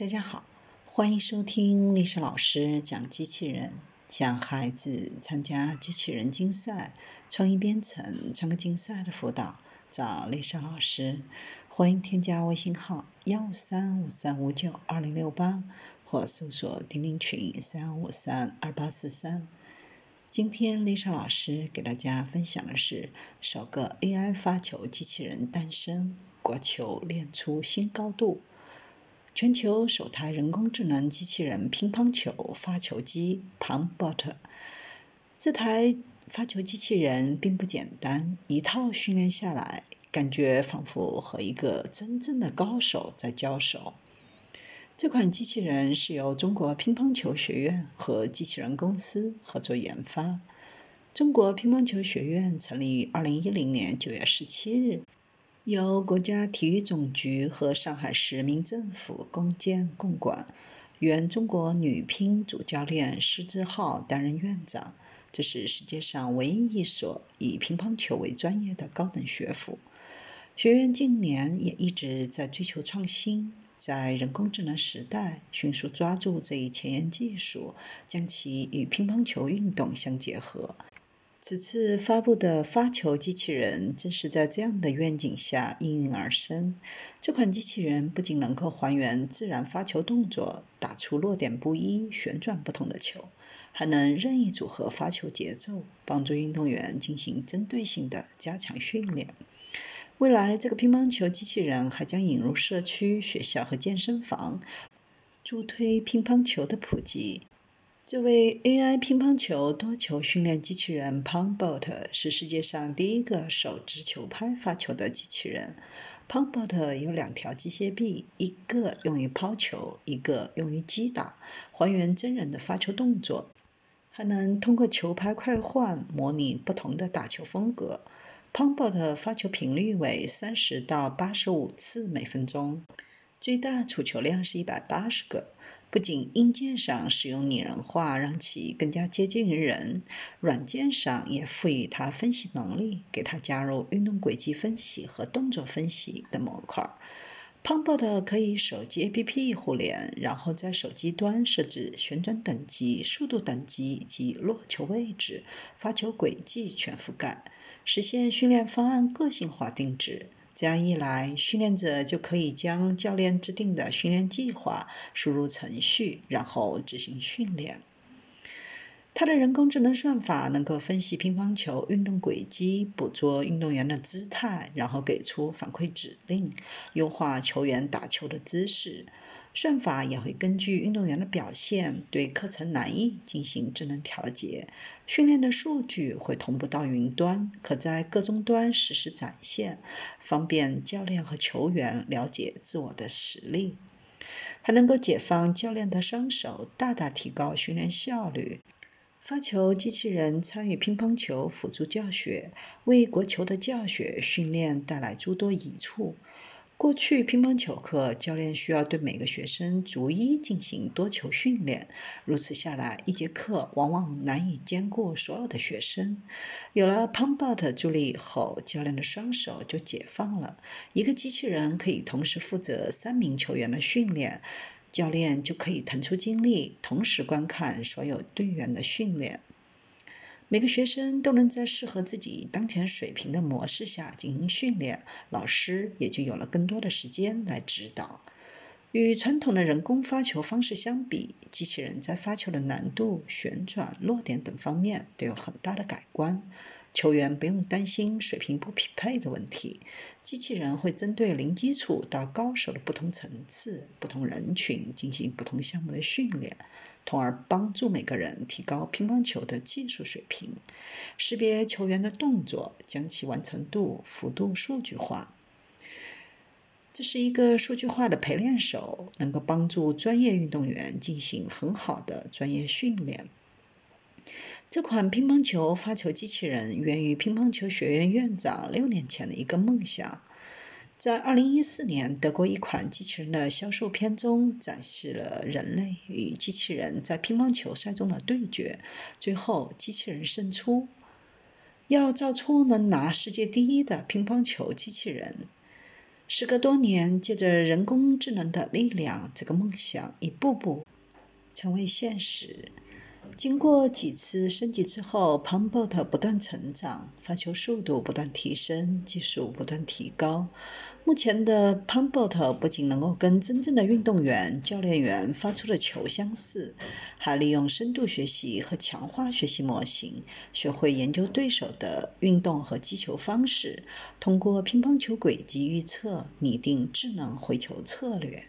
大家好，欢迎收听丽莎老师讲机器人。想孩子参加机器人竞赛、创意编程、创客竞赛的辅导，找丽莎老师。欢迎添加微信号幺五三五三五九二零六八，或搜索钉钉群三五三二八四三。今天丽莎老师给大家分享的是首个 AI 发球机器人诞生，国球练出新高度。全球首台人工智能机器人乒乓球发球机 PalmBot，这台发球机器人并不简单，一套训练下来，感觉仿佛和一个真正的高手在交手。这款机器人是由中国乒乓球学院和机器人公司合作研发。中国乒乓球学院成立于二零一零年九月十七日。由国家体育总局和上海市民政府共建共管，原中国女乒主教练施之浩担任院长。这是世界上唯一一所以乒乓球为专业的高等学府。学院近年也一直在追求创新，在人工智能时代迅速抓住这一前沿技术，将其与乒乓球运动相结合。此次发布的发球机器人正是在这样的愿景下应运而生。这款机器人不仅能够还原自然发球动作，打出落点不一、旋转不同的球，还能任意组合发球节奏，帮助运动员进行针对性的加强训练。未来，这个乒乓球机器人还将引入社区、学校和健身房，助推乒乓球的普及。这位 AI 乒乓球多球训练机器人 PalmBot 是世界上第一个手持球拍发球的机器人。PalmBot 有两条机械臂，一个用于抛球，一个用于击打，还原真人的发球动作，还能通过球拍快换模拟不同的打球风格。PalmBot 发球频率为三十到八十五次每分钟，最大储球量是一百八十个。不仅硬件上使用拟人化，让其更加接近于人，软件上也赋予它分析能力，给它加入运动轨迹分析和动作分析的模块。PalmBot 可以手机 APP 互联，然后在手机端设置旋转等级、速度等级及落球位置、发球轨迹全覆盖，实现训练方案个性化定制。这样一来，训练者就可以将教练制定的训练计划输入程序，然后执行训练。他的人工智能算法能够分析乒乓球运动轨迹，捕捉运动员的姿态，然后给出反馈指令，优化球员打球的姿势。算法也会根据运动员的表现，对课程难易进行智能调节。训练的数据会同步到云端，可在各终端实时展现，方便教练和球员了解自我的实力。还能够解放教练的双手，大大提高训练效率。发球机器人参与乒乓球辅助教学，为国球的教学训练带来诸多益处。过去乒乓球课，教练需要对每个学生逐一进行多球训练，如此下来，一节课往往难以兼顾所有的学生。有了 Pumbot 助力以后，教练的双手就解放了。一个机器人可以同时负责三名球员的训练，教练就可以腾出精力，同时观看所有队员的训练。每个学生都能在适合自己当前水平的模式下进行训练，老师也就有了更多的时间来指导。与传统的人工发球方式相比，机器人在发球的难度、旋转、落点等方面都有很大的改观。球员不用担心水平不匹配的问题，机器人会针对零基础到高手的不同层次、不同人群进行不同项目的训练。从而帮助每个人提高乒乓球的技术水平，识别球员的动作，将其完成度、幅度数据化。这是一个数据化的陪练手，能够帮助专业运动员进行很好的专业训练。这款乒乓球发球机器人源于乒乓球学院院长六年前的一个梦想。在二零一四年，德国一款机器人的销售片中展示了人类与机器人在乒乓球赛中的对决，最后机器人胜出。要造出能拿世界第一的乒乓球机器人，时隔多年，借着人工智能的力量，这个梦想一步步成为现实。经过几次升级之后 p u m b o t 不断成长，发球速度不断提升，技术不断提高。目前的 p u m b o t 不仅能够跟真正的运动员、教练员发出的球相似，还利用深度学习和强化学习模型，学会研究对手的运动和击球方式，通过乒乓球轨迹预测，拟定智能回球策略。